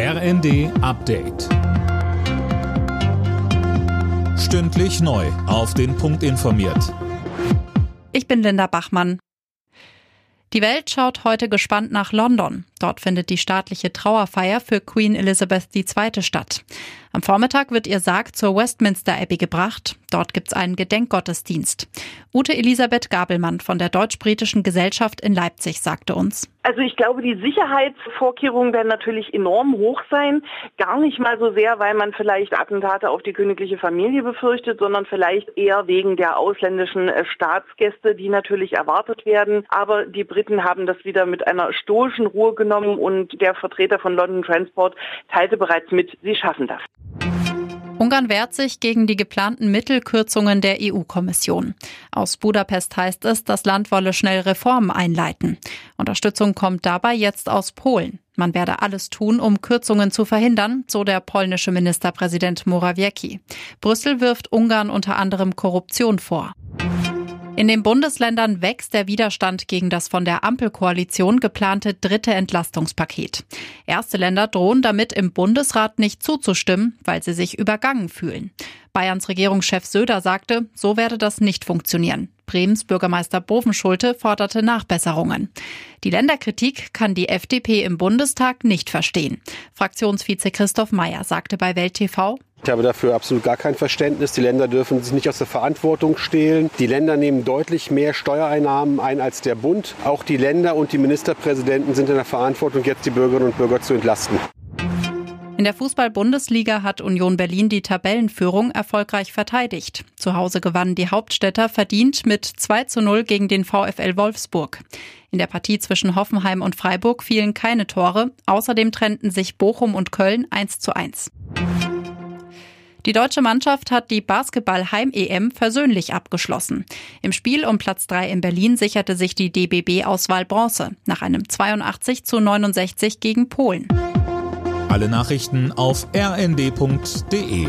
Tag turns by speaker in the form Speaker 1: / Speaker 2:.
Speaker 1: RND Update. Stündlich neu. Auf den Punkt informiert.
Speaker 2: Ich bin Linda Bachmann. Die Welt schaut heute gespannt nach London. Dort findet die staatliche Trauerfeier für Queen Elizabeth II. statt. Am Vormittag wird ihr Sarg zur Westminster Abbey gebracht. Dort gibt's einen Gedenkgottesdienst. Ute Elisabeth Gabelmann von der Deutsch-Britischen Gesellschaft in Leipzig sagte uns.
Speaker 3: Also ich glaube, die Sicherheitsvorkehrungen werden natürlich enorm hoch sein. Gar nicht mal so sehr, weil man vielleicht Attentate auf die königliche Familie befürchtet, sondern vielleicht eher wegen der ausländischen äh, Staatsgäste, die natürlich erwartet werden. Aber die Briten haben das wieder mit einer stoischen Ruhe genommen und der Vertreter von London Transport teilte bereits mit, sie schaffen das.
Speaker 2: Ungarn wehrt sich gegen die geplanten Mittelkürzungen der EU-Kommission. Aus Budapest heißt es, das Land wolle schnell Reformen einleiten. Unterstützung kommt dabei jetzt aus Polen. Man werde alles tun, um Kürzungen zu verhindern, so der polnische Ministerpräsident Morawiecki. Brüssel wirft Ungarn unter anderem Korruption vor. In den Bundesländern wächst der Widerstand gegen das von der Ampelkoalition geplante dritte Entlastungspaket. Erste Länder drohen damit im Bundesrat nicht zuzustimmen, weil sie sich übergangen fühlen. Bayerns Regierungschef Söder sagte, so werde das nicht funktionieren. Bremens Bürgermeister Bovenschulte forderte Nachbesserungen. Die Länderkritik kann die FDP im Bundestag nicht verstehen. Fraktionsvize Christoph Meyer sagte bei Welt TV,
Speaker 4: ich habe dafür absolut gar kein Verständnis. Die Länder dürfen sich nicht aus der Verantwortung stehlen. Die Länder nehmen deutlich mehr Steuereinnahmen ein als der Bund. Auch die Länder und die Ministerpräsidenten sind in der Verantwortung, jetzt die Bürgerinnen und Bürger zu entlasten.
Speaker 2: In der Fußball-Bundesliga hat Union Berlin die Tabellenführung erfolgreich verteidigt. Zu Hause gewannen die Hauptstädter verdient mit 2 zu 0 gegen den VfL Wolfsburg. In der Partie zwischen Hoffenheim und Freiburg fielen keine Tore. Außerdem trennten sich Bochum und Köln 1 zu 1. Die deutsche Mannschaft hat die Basketball-Heim-EM versöhnlich abgeschlossen. Im Spiel um Platz 3 in Berlin sicherte sich die DBB-Auswahl Bronze nach einem 82 zu 69 gegen Polen.
Speaker 1: Alle Nachrichten auf rnd.de